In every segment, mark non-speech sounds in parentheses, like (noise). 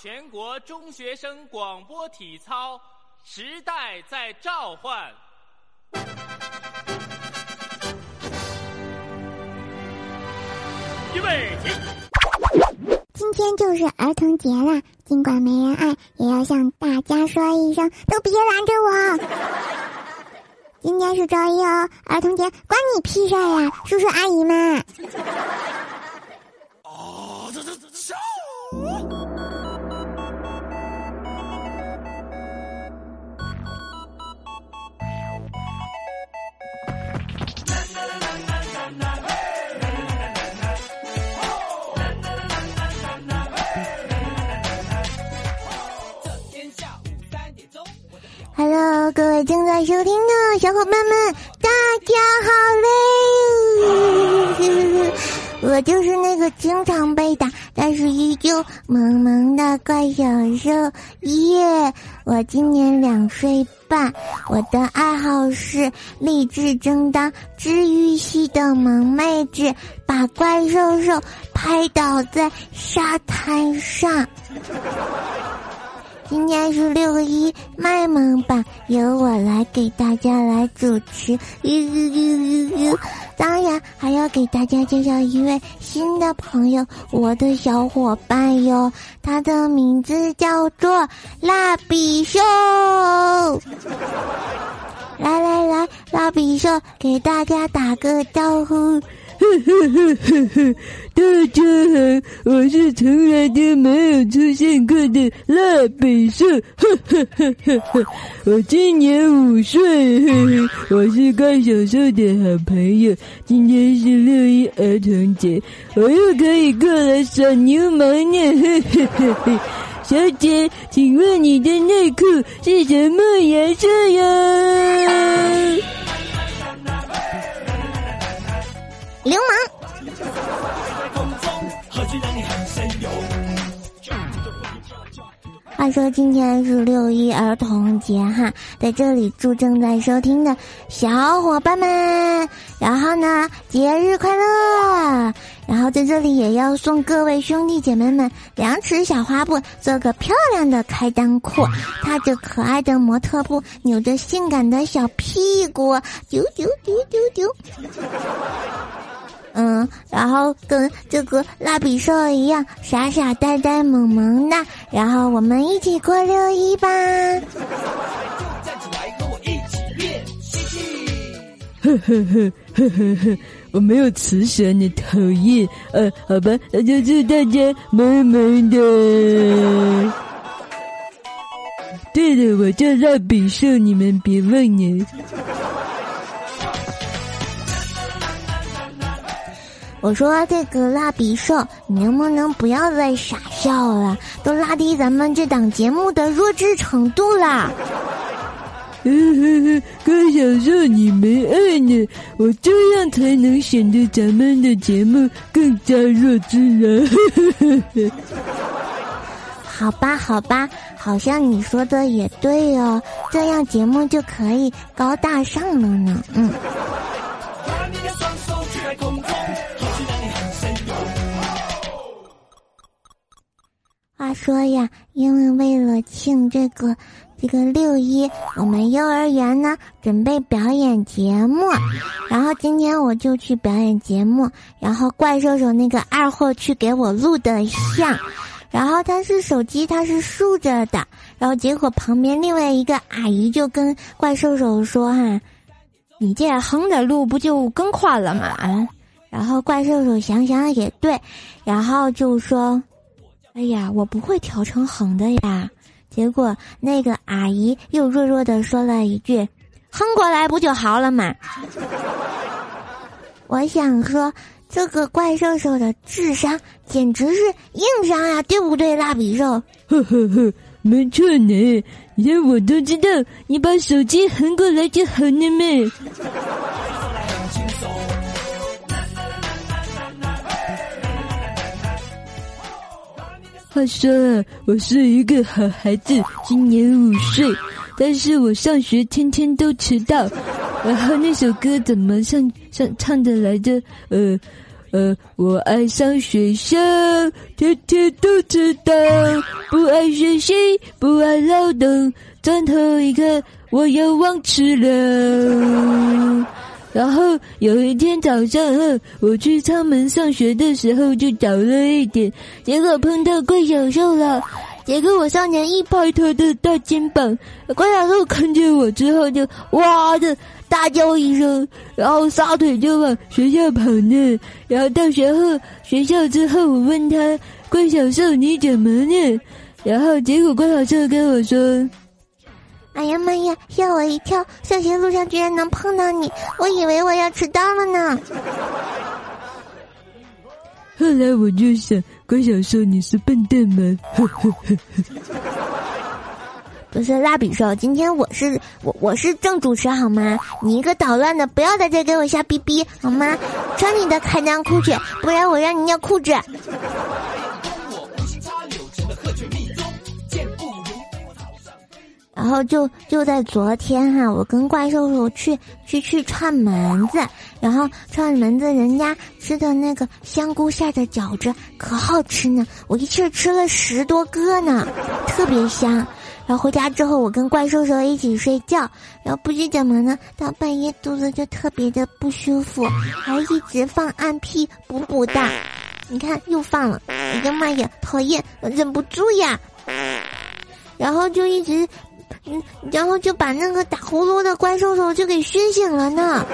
全国中学生广播体操，时代在召唤。预备起！今天就是儿童节了，尽管没人爱，也要向大家说一声，都别拦着我。今天是周一哦，儿童节关你屁事呀，叔叔阿姨们。Hello，各位正在收听的小伙伴们，大家好嘞！(laughs) 我就是那个经常被打，但是依旧萌萌的怪小兽耶！我今年两岁半，我的爱好是励志争当、治愈系的萌妹子，把怪兽兽拍倒在沙滩上。今天是六一卖萌版，由我来给大家来主持。当然还要给大家介绍一位新的朋友，我的小伙伴哟，他的名字叫做蜡笔秀。(laughs) 来来来，蜡笔秀给大家打个招呼。呵呵呵，大家好，我是从来都没有出现过的蜡笔兽。呵呵呵呵，我今年五岁，呵呵，我是怪小兽的好朋友。今天是六一儿童节，我又可以过来耍流氓呢。呵呵呵，小姐，请问你的内裤是什么颜色呀？流氓。话说今天是六一儿童节哈，在这里祝正在收听的小伙伴们，然后呢节日快乐！然后在这里也要送各位兄弟姐妹们两尺小花布，做个漂亮的开裆裤，踏着可爱的模特步，扭着性感的小屁股，丢丢丢丢丢。嗯，然后跟这个蜡笔兽一样傻傻呆呆萌萌的，然后我们一起过六一吧。站起来，跟我一起练吸气。呵呵呵呵呵呵，我没有慈祥，你讨厌。呃，好吧，那就祝大家萌萌的。对了，我叫蜡笔兽，你们别忘了。我说这个蜡笔兽，你能不能不要再傻笑了？都拉低咱们这档节目的弱智程度啦！呵呵呵，怪小兽你没爱呢，我这样才能显得咱们的节目更加弱智啊！(laughs) 好吧，好吧，好像你说的也对哦，这样节目就可以高大上了呢。嗯。他说呀，因为为了庆这个这个六一，我们幼儿园呢准备表演节目，然后今天我就去表演节目，然后怪兽兽那个二货去给我录的像，然后他是手机他是竖着的，然后结果旁边另外一个阿姨就跟怪兽兽说哈，你这样横着录不就更宽了吗？然后怪兽兽想想也对，然后就说。哎呀，我不会调成横的呀！结果那个阿姨又弱弱的说了一句：“横过来不就好了嘛？” (laughs) 我想说，这个怪兽兽的智商简直是硬伤呀，对不对，蜡笔兽？呵呵呵，没错呢，连我都知道，你把手机横过来就好了嘛。话说，我是一个好孩子，今年五岁，但是我上学天天都迟到。然后那首歌怎么唱唱唱的来着？呃，呃，我爱上学校，天天都迟到，不爱学习，不爱劳动，转头一看，我又忘吃了。然后有一天早上，我去仓门上学的时候就早了一点，结果碰到怪小兽了。结果我上前一拍他的大肩膀，怪小兽看见我之后就哇的大叫一声，然后撒腿就往学校跑呢。然后到学后学校之后，我问他怪小兽你怎么呢？然后结果怪小兽跟我说。哎呀妈呀！吓我一跳！上学路上居然能碰到你，我以为我要迟到了呢。后来我就想，关小兽你是笨蛋吗？(laughs) 不是蜡笔兽，今天我是我我是正主持好吗？你一个捣乱的，不要在这给我瞎逼逼好吗？穿你的开裆裤去，不然我让你尿裤子。然后就就在昨天哈，我跟怪兽兽去去去串门子，然后串门子人家吃的那个香菇馅的饺子可好吃呢，我一气吃了十多个呢，特别香。然后回家之后，我跟怪兽兽一起睡觉，然后不知怎么呢，到半夜肚子就特别的不舒服，还一直放暗屁补补的，你看又放了，哎呀妈呀，讨厌，忍不住呀，然后就一直。嗯，然后就把那个打呼噜的怪兽兽就给熏醒了呢。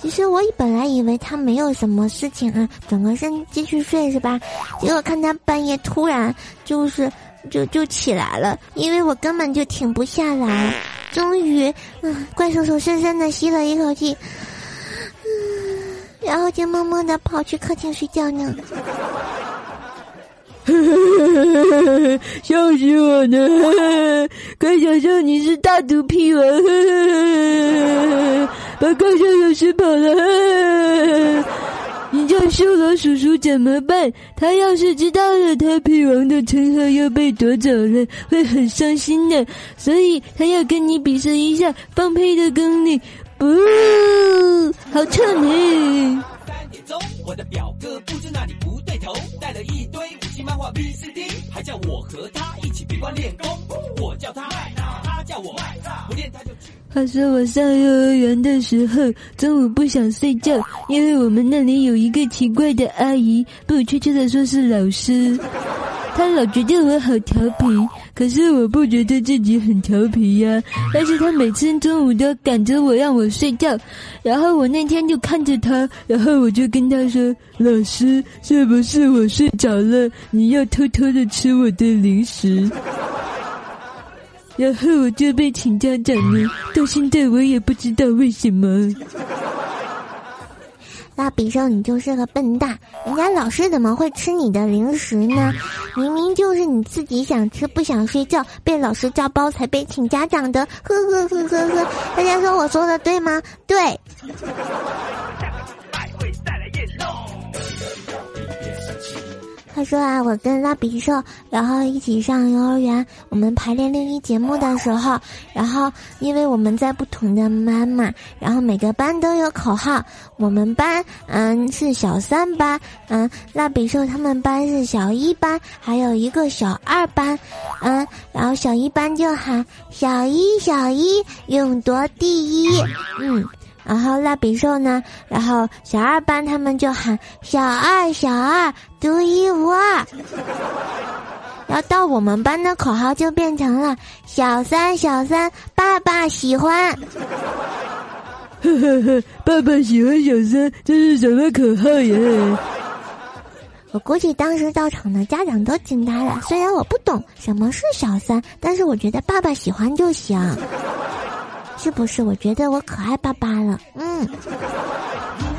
其实我本来以为他没有什么事情啊，转个身继续睡是吧？结果看他半夜突然就是就就起来了，因为我根本就停不下来。终于，嗯，怪兽兽深深的吸了一口气，嗯，然后就默默的跑去客厅睡觉呢。(laughs) 笑死我了！(laughs) 快想象你是大毒屁王，(laughs) 把高校老师跑了，你叫修罗叔叔怎么办？他要是知道了他屁王的称号又被夺走了，会很伤心的。所以他要跟你比试一下放屁的功力。不，好臭呢！我的表哥不知哪里不对头，带了一堆漫画 V C D，还叫我和他一起闭关练功。我叫他麦娜，他叫我麦娜，不练他就去。话说我上幼儿园的时候，中午不想睡觉，因为我们那里有一个奇怪的阿姨，不确切的说是老师。他老觉得我好调皮，可是我不觉得自己很调皮呀。但是他每次中午都赶着我让我睡觉，然后我那天就看着他，然后我就跟他说：“老师，是不是我睡着了？你要偷偷的吃我的零食？”然后我就被请家长了，到现在我也不知道为什么。蜡笔兽，你就是个笨蛋！人家老师怎么会吃你的零食呢？明明就是你自己想吃，不想睡觉，被老师叫包才被请家长的。呵呵呵呵呵，大家说我说的对吗？对。他说啊，我跟蜡笔兽，然后一起上幼儿园。我们排练六一节目的时候，然后因为我们在不同的班嘛，然后每个班都有口号。我们班嗯是小三班，嗯，蜡笔兽他们班是小一班，还有一个小二班，嗯，然后小一班就喊小一小一勇夺第一，嗯。然后蜡笔兽呢？然后小二班他们就喊小二小二独一无二。然后到我们班的口号就变成了小三小三爸爸喜欢。呵呵呵，爸爸喜欢小三，这是什么口号呀？我估计当时到场的家长都惊呆了。虽然我不懂什么是小三，但是我觉得爸爸喜欢就行。是不是？我觉得我可爱爸爸了。嗯。如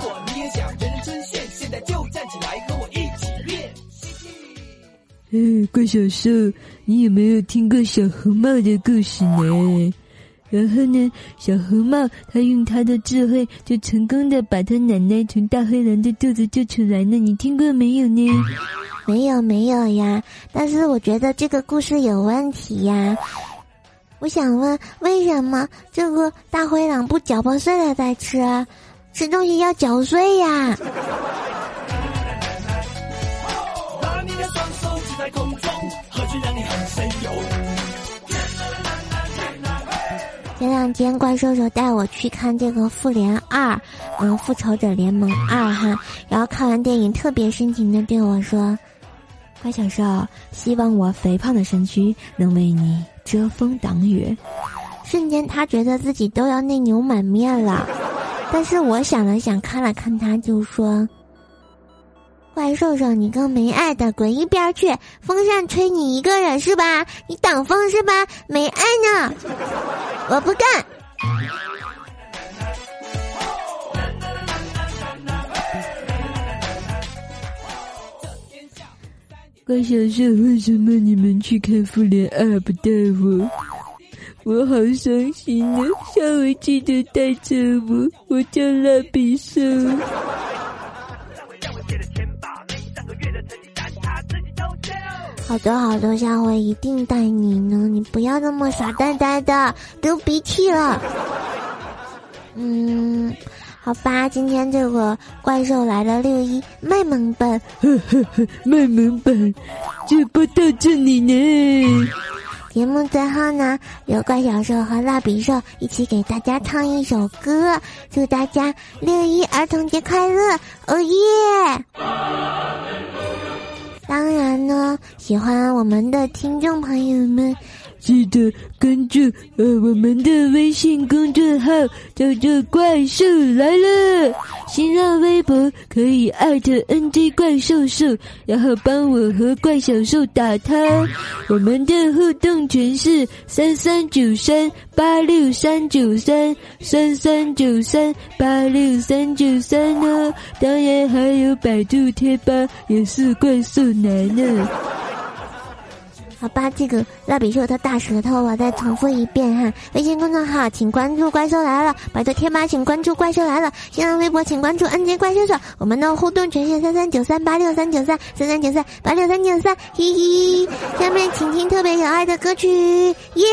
果你也想人人称羡，现在就站起来和我一起练。嗯，怪小兽，你有没有听过小红帽的故事呢？然后呢，小红帽他用他的智慧，就成功的把他奶奶从大灰狼的肚子救出来了。你听过没有呢？没有，没有呀。但是我觉得这个故事有问题呀。我想问，为什么这个大灰狼不搅拌碎了再吃？吃东西要嚼碎呀！前两天怪兽兽带我去看这个《复联二》，嗯，《复仇者联盟二》哈，然后看完电影特别深情的对我说。怪小兽，希望我肥胖的身躯能为你遮风挡雨。”瞬间他觉得自己都要内牛满面了，但是我想了想，看了看他，就说。怪兽兽，你个没爱的，滚一边去！风扇吹你一个人是吧？你挡风是吧？没爱呢，我不干。我想说，为什么你们去看复联二不带我？我好伤心啊！下回记得带着我，我叫蜡笔兽。好的好的，下回一定带你呢。你不要那么傻呆呆的，流鼻涕了。嗯，好吧，今天这个怪兽来了六一卖萌版，卖萌版就播到这里呢。节目最后呢，有怪小兽和蜡笔兽一起给大家唱一首歌，祝大家六一儿童节快乐！哦耶！喜欢我们的听众朋友们，记得关注呃我们的微信公众号，叫做“怪兽来了”。新浪微博可以艾特 NJ 怪兽兽，然后帮我和怪小兽打他。我们的互动群是三三九三八六三九三三三九三八六三九三呢。当然还有百度贴吧，也是怪兽来了。好吧，这个蜡笔秀的大舌头，我再重复一遍哈。微信公众号请关注“怪兽来了”，百度贴吧请关注“怪兽来了”，新浪微博请关注 “NJ 怪兽兽”。我们的互动权限三三九三八六三九三三三九三八六三九三，嘿嘿。下面请听特别有爱的歌曲，耶！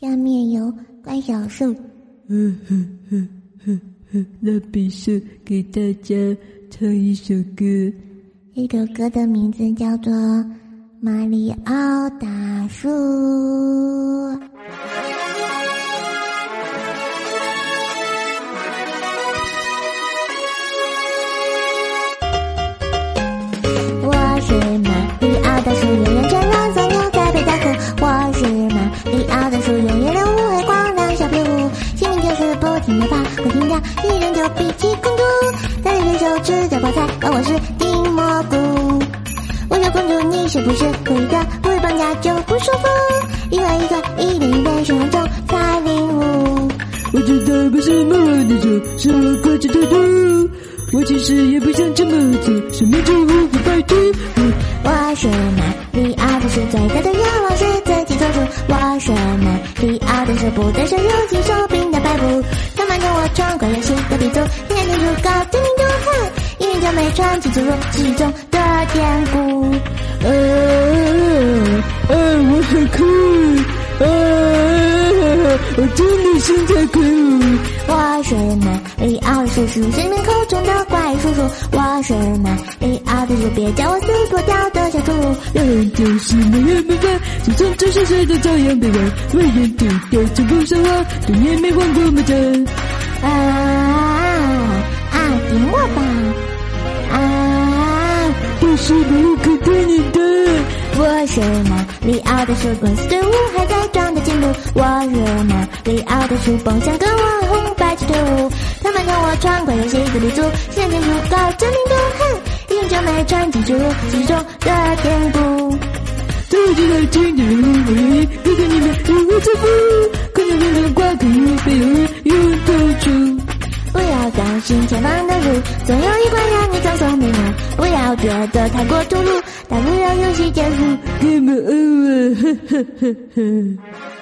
下面由怪小兽。嗯哼哼。蜡笔兽给大家唱一首歌，这首歌的名字叫做《马里奥大叔》。什么就无法摆脱。我是马里？奥，的是最大的愿望是自己做主。我是马里？奥，的是不再是如今手柄的摆布。我闯关游戏的鼻祖，天天出高知名度很，一人就没穿起注入其中的典故。啊啊！我很酷，啊！我真的身材酷。我是马里？奥叔叔，是你们口中的叔叔。我是马里奥叔叔，别叫我死不掉的小猪。人就是没人没法，就算这是谁都照样被玩。为人丢掉成功生活，多年没换过马甲。啊啊！点我吧！啊！不是不可对你的。我是马里奥的树，公司队伍还在装的进步。我是马里奥的树，蹦想跟我红白旗队伍。他们看我穿过游戏的鼻祖，现在出高知名度很，英雄没穿进注入其中的典故。最近的经典人物，哥哥你们与我祝福。可能人人挂科，没有人有头出。不要担心前方的路，总有一关让你装作没路。不要觉得太过突兀，大不了游戏结束。Game over，呵呵呵。